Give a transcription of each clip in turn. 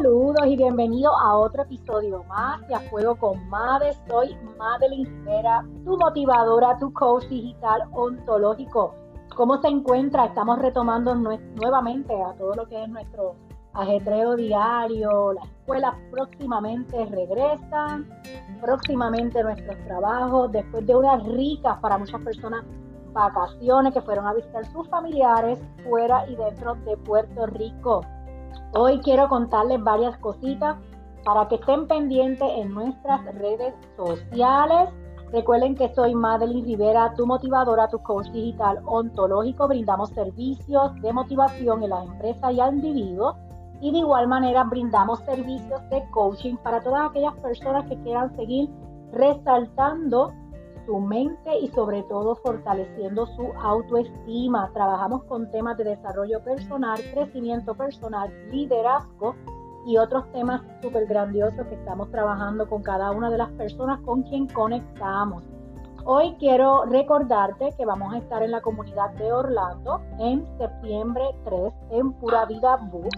Saludos y bienvenido a otro episodio más de A Fuego con Made. Soy Madeline Rivera, tu motivadora, tu coach digital ontológico. ¿Cómo se encuentra? Estamos retomando nuevamente a todo lo que es nuestro ajetreo diario. Las escuelas próximamente regresan, próximamente nuestros trabajos, después de unas ricas para muchas personas vacaciones que fueron a visitar sus familiares fuera y dentro de Puerto Rico. Hoy quiero contarles varias cositas para que estén pendientes en nuestras redes sociales. Recuerden que soy Madeline Rivera, tu motivadora, tu coach digital ontológico. Brindamos servicios de motivación en las empresas y a individuos. Y de igual manera brindamos servicios de coaching para todas aquellas personas que quieran seguir resaltando su mente y sobre todo fortaleciendo su autoestima. Trabajamos con temas de desarrollo personal, crecimiento personal, liderazgo y otros temas súper grandiosos que estamos trabajando con cada una de las personas con quien conectamos. Hoy quiero recordarte que vamos a estar en la comunidad de Orlando en septiembre 3 en Pura Vida Book.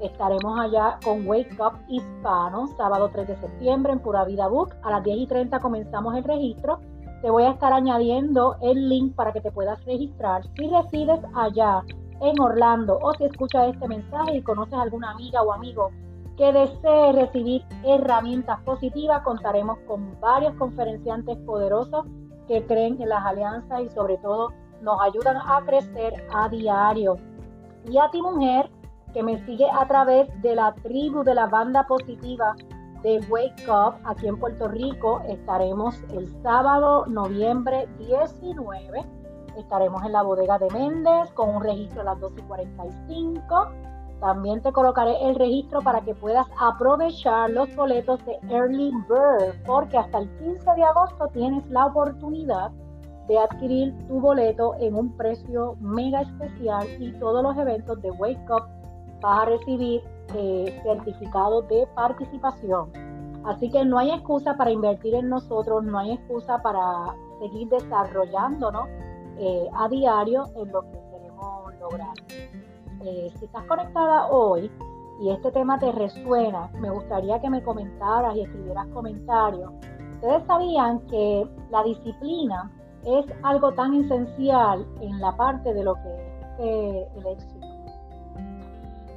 Estaremos allá con Wake Up Hispano, sábado 3 de septiembre en Pura Vida Book. A las 10 y 30 comenzamos el registro te voy a estar añadiendo el link para que te puedas registrar. Si resides allá en Orlando o si escuchas este mensaje y conoces alguna amiga o amigo que desee recibir herramientas positivas, contaremos con varios conferenciantes poderosos que creen en las alianzas y sobre todo nos ayudan a crecer a diario. Y a ti mujer que me sigue a través de la tribu de la banda positiva, de Wake Up aquí en Puerto Rico. Estaremos el sábado, noviembre 19. Estaremos en la bodega de Méndez con un registro a las 12 y 45. También te colocaré el registro para que puedas aprovechar los boletos de Early Bird, porque hasta el 15 de agosto tienes la oportunidad de adquirir tu boleto en un precio mega especial y todos los eventos de Wake Up vas a recibir eh, certificado de participación. Así que no hay excusa para invertir en nosotros, no hay excusa para seguir desarrollándonos eh, a diario en lo que queremos lograr. Eh, si estás conectada hoy y este tema te resuena, me gustaría que me comentaras y escribieras comentarios. Ustedes sabían que la disciplina es algo tan esencial en la parte de lo que es el éxito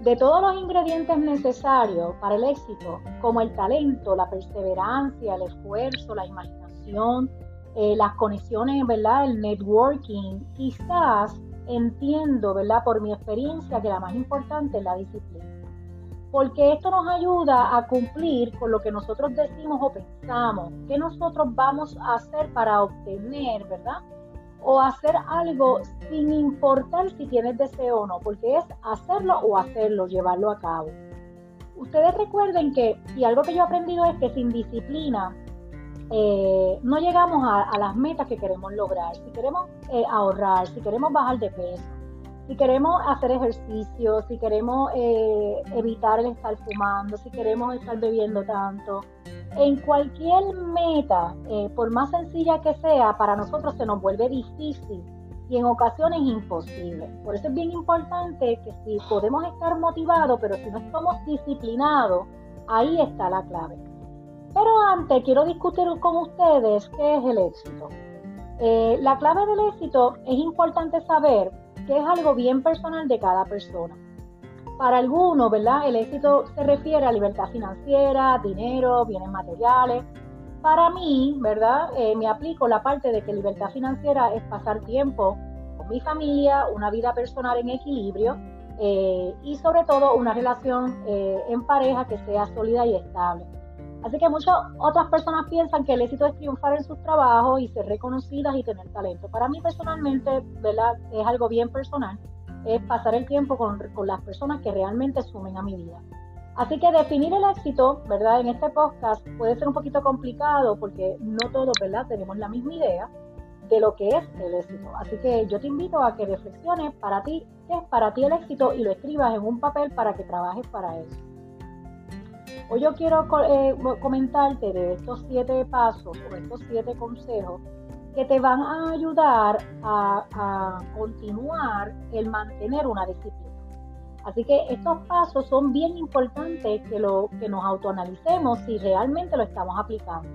de todos los ingredientes necesarios para el éxito, como el talento, la perseverancia, el esfuerzo, la imaginación, eh, las conexiones, ¿verdad? El networking, quizás entiendo, ¿verdad? Por mi experiencia que la más importante es la disciplina. Porque esto nos ayuda a cumplir con lo que nosotros decimos o pensamos, que nosotros vamos a hacer para obtener, ¿verdad? O hacer algo sin importar si tienes deseo o no, porque es hacerlo o hacerlo, llevarlo a cabo. Ustedes recuerden que, y algo que yo he aprendido es que sin disciplina eh, no llegamos a, las metas que queremos lograr. Si queremos eh, ahorrar, si queremos bajar de peso, si queremos hacer ejercicio, si queremos eh, evitar el estar fumando, si queremos estar bebiendo tanto, en cualquier meta, eh, por más sencilla que sea, para nosotros se nos vuelve difícil y en ocasiones imposible. Por eso es bien importante que si podemos estar motivados, pero si no estamos disciplinados, ahí está la clave. Pero antes quiero discutir con ustedes qué es el éxito. Eh, la clave del éxito es importante saber que es algo bien personal de cada persona. Para algunos, ¿verdad? El éxito se refiere a libertad financiera, dinero, bienes materiales. Para mí, ¿verdad? Eh, me aplico la parte de que libertad financiera es pasar tiempo con mi familia, una vida personal en equilibrio eh, y sobre todo una relación eh, en pareja que sea sólida y estable. Así que muchas otras personas piensan que el éxito es triunfar en sus trabajos y ser reconocidas y tener talento. Para mí personalmente, ¿verdad? Es algo bien personal es pasar el tiempo con, las personas que realmente sumen a mi vida. Así que definir el éxito, ¿verdad? En este podcast puede ser un poquito complicado porque no todos, ¿verdad? Tenemos la misma idea de lo que es el éxito. Así que yo te invito a que reflexiones para ti, qué es para ti el éxito y lo escribas en un papel para que trabajes para eso. Hoy yo quiero eh, comentarte de estos siete pasos o estos siete consejos que te van a ayudar a, continuar el mantener una disciplina. Así que estos pasos son bien importantes que, lo, que nos autoanalicemos si realmente lo estamos aplicando.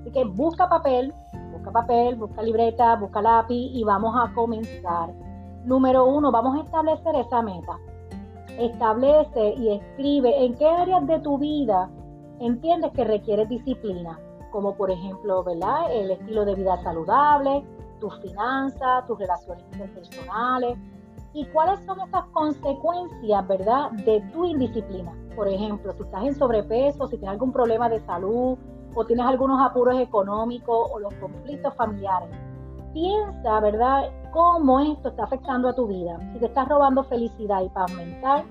Así que busca papel, busca papel, busca libreta, busca lápiz y vamos a comenzar. Número uno, vamos a establecer esa meta. Establece y escribe en qué áreas de tu vida entiendes que requieres disciplina, como por ejemplo, ¿verdad? El estilo de vida saludable, tus finanzas, tus relaciones interpersonales, y cuáles son esas consecuencias, ¿verdad?, de tu indisciplina. Por ejemplo, si estás en sobrepeso, si tienes algún problema de salud o tienes algunos apuros económicos o los conflictos familiares. Piensa, ¿verdad?, cómo esto está afectando a tu vida. Si te estás robando felicidad y paz mental,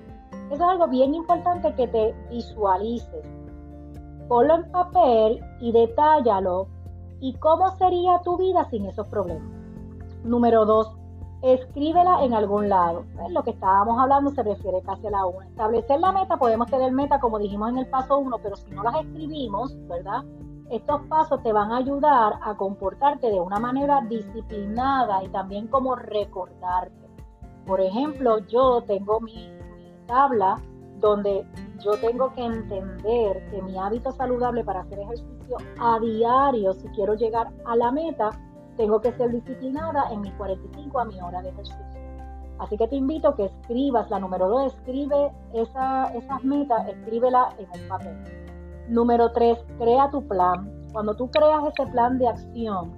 eso es algo bien importante que te visualices. Ponlo en papel y detállalo y cómo sería tu vida sin esos problemas. Número dos, escríbela en algún lado. Lo que estábamos hablando se refiere casi a la 1. Establecer la meta, podemos tener meta como dijimos en el paso 1, pero si no las escribimos, ¿verdad? Estos pasos te van a ayudar a comportarte de una manera disciplinada y también como recordarte. Por ejemplo, yo tengo mi tabla donde yo tengo que entender que mi hábito saludable para hacer ejercicio a diario, si quiero llegar a la meta, tengo que ser disciplinada en mis 45 a mi hora de ejercicio. Así que te invito a que escribas, la número 2, escribe esa, esas metas, escríbela en un papel. Número 3, crea tu plan. Cuando tú creas ese plan de acción,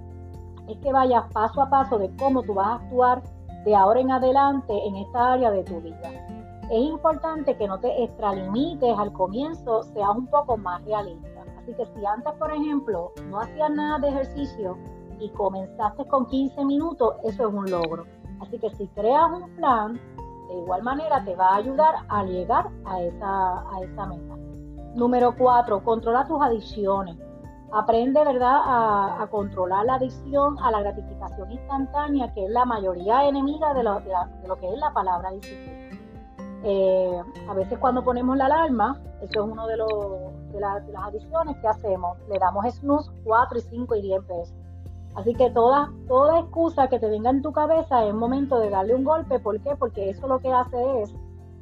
es que vayas paso a paso de cómo tú vas a actuar de ahora en adelante en esta área de tu vida. Es importante que no te extralimites al comienzo, seas un poco más realista. Así que si antes, por ejemplo, no hacías nada de ejercicio, y comenzaste con 15 minutos, eso es un logro. Así que si creas un plan, de igual manera te va a ayudar a llegar a esa, a esa meta. Número 4, controla tus adicciones. Aprende, ¿verdad?, a, controlar la adicción a la gratificación instantánea, que es la mayoría enemiga de lo, de, lo que es la palabra disciplina. Eh, a veces cuando ponemos la alarma, eso es uno de, los, de, las adicciones que hacemos, le damos snooze 4 y 5 y 10 veces. Así que toda, toda excusa que te venga en tu cabeza es momento de darle un golpe. ¿Por qué? Porque eso lo que hace es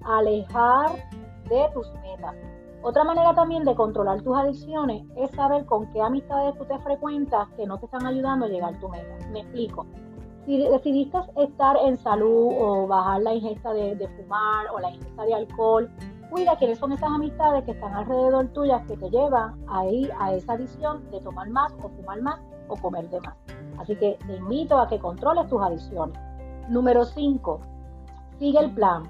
alejar de tus metas. Otra manera también de controlar tus adicciones es saber con qué amistades tú te frecuentas que no te están ayudando a llegar a tu meta. Me explico. Si decidiste estar en salud o bajar la ingesta de, fumar o la ingesta de alcohol, cuida quiénes son esas amistades que están alrededor tuyas que te llevan a ir a esa adicción de tomar más o fumar más o comer de más. Así que te invito a que controles tus adicciones. Número 5. Sigue el plan.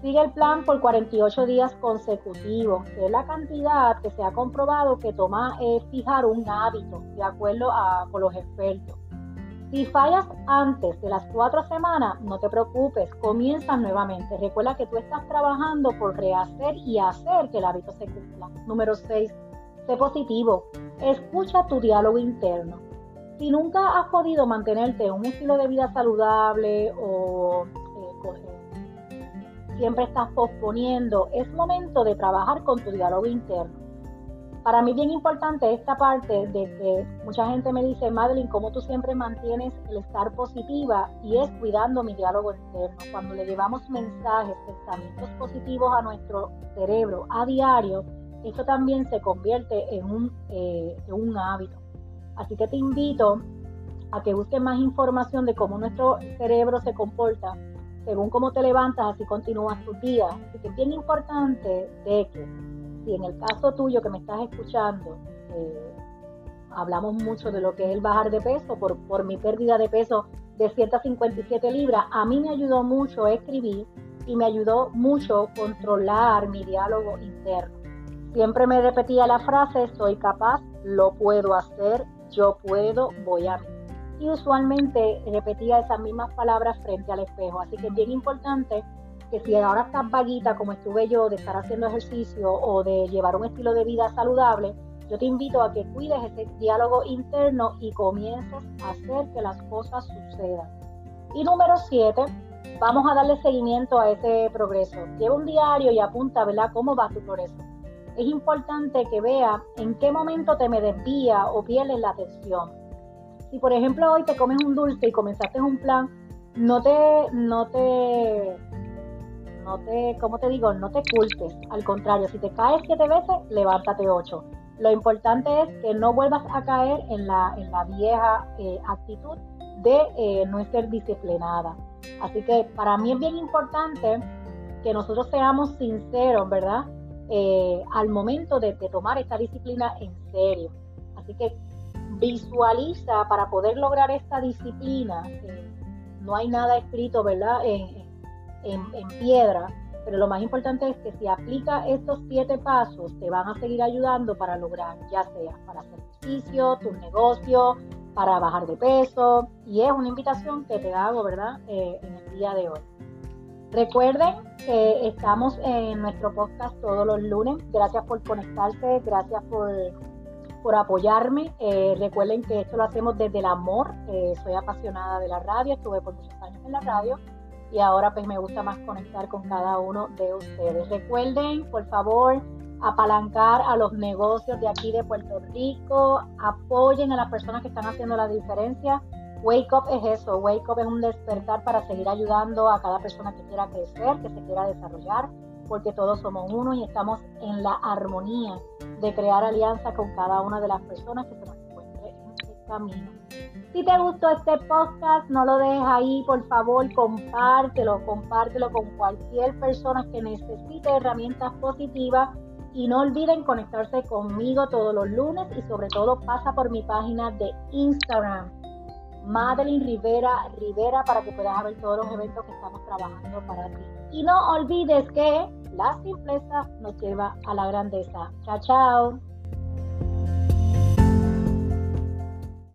Sigue el plan por 48 días consecutivos, que es la cantidad que se ha comprobado que toma eh, fijar un hábito, de acuerdo a, con los expertos. Si fallas antes de las cuatro semanas, no te preocupes, comienzas nuevamente. Recuerda que tú estás trabajando por rehacer y hacer que el hábito se cumpla. Número 6. Sé positivo. Escucha tu diálogo interno. Si nunca has podido mantenerte en un estilo de vida saludable o eh, siempre estás posponiendo, es momento de trabajar con tu diálogo interno. Para mí bien importante esta parte de que mucha gente me dice, Madeline, ¿cómo tú siempre mantienes el estar positiva? Y es cuidando mi diálogo interno. Cuando le llevamos mensajes, pensamientos positivos a nuestro cerebro a diario, esto también se convierte en un, eh, en un hábito. Así que te invito a que busques más información de cómo nuestro cerebro se comporta según cómo te levantas, así continúas tu día. Así que es bien importante de que si en el caso tuyo que me estás escuchando, eh, hablamos mucho de lo que es el bajar de peso, por, por mi pérdida de peso de 157 libras, a mí me ayudó mucho escribir y me ayudó mucho controlar mi diálogo interno. Siempre me repetía la frase, soy capaz, lo puedo hacer, yo puedo, voy a Y usualmente repetía esas mismas palabras frente al espejo. Así que es bien importante que si ahora estás vaguita como estuve yo de estar haciendo ejercicio o de llevar un estilo de vida saludable, yo te invito a que cuides ese diálogo interno y comiences a hacer que las cosas sucedan. Y número siete, vamos a darle seguimiento a ese progreso. Lleva un diario y apunta, ¿verdad?, cómo va tu progreso es importante que vea en qué momento te me desvía o pierdes la atención. Si por ejemplo hoy te comes un dulce y comenzaste un plan, no te, no te, no te, como te digo, no te culpes. Al contrario, si te caes siete veces, levántate ocho. Lo importante es que no vuelvas a caer en la, en la vieja eh, actitud de eh, no ser disciplinada. Así que para mí es bien importante que nosotros seamos sinceros, ¿verdad? Eh, al momento de, tomar esta disciplina en serio. Así que visualiza para poder lograr esta disciplina. no hay nada escrito, ¿verdad? En, piedra, pero lo más importante es que si aplica estos siete pasos, te van a seguir ayudando para lograr, ya sea para hacer ejercicio, tu negocio, para bajar de peso. Y es una invitación que te hago, ¿verdad? Eh, en el día de hoy. Recuerden que estamos en nuestro podcast todos los lunes. Gracias por conectarse, gracias por, por apoyarme. Eh, recuerden que esto lo hacemos desde el amor. Eh, soy apasionada de la radio, estuve por muchos años en la radio y ahora pues me gusta más conectar con cada uno de ustedes. Recuerden, por favor, apalancar a los negocios de aquí de Puerto Rico, apoyen a las personas que están haciendo la diferencia Wake Up es eso, Wake Up es un despertar para seguir ayudando a cada persona que quiera crecer, que se quiera desarrollar, porque todos somos uno y estamos en la armonía de crear alianza con cada una de las personas que se nos encuentre en este camino. Si te gustó este podcast, no lo dejes ahí, por favor, compártelo, compártelo con cualquier persona que necesite herramientas positivas y no olviden conectarse conmigo todos los lunes y sobre todo pasa por mi página de Instagram Madeline Rivera Rivera para que puedas ver todos los eventos que estamos trabajando para ti. Y no olvides que la simpleza nos lleva a la grandeza. Chao, chao.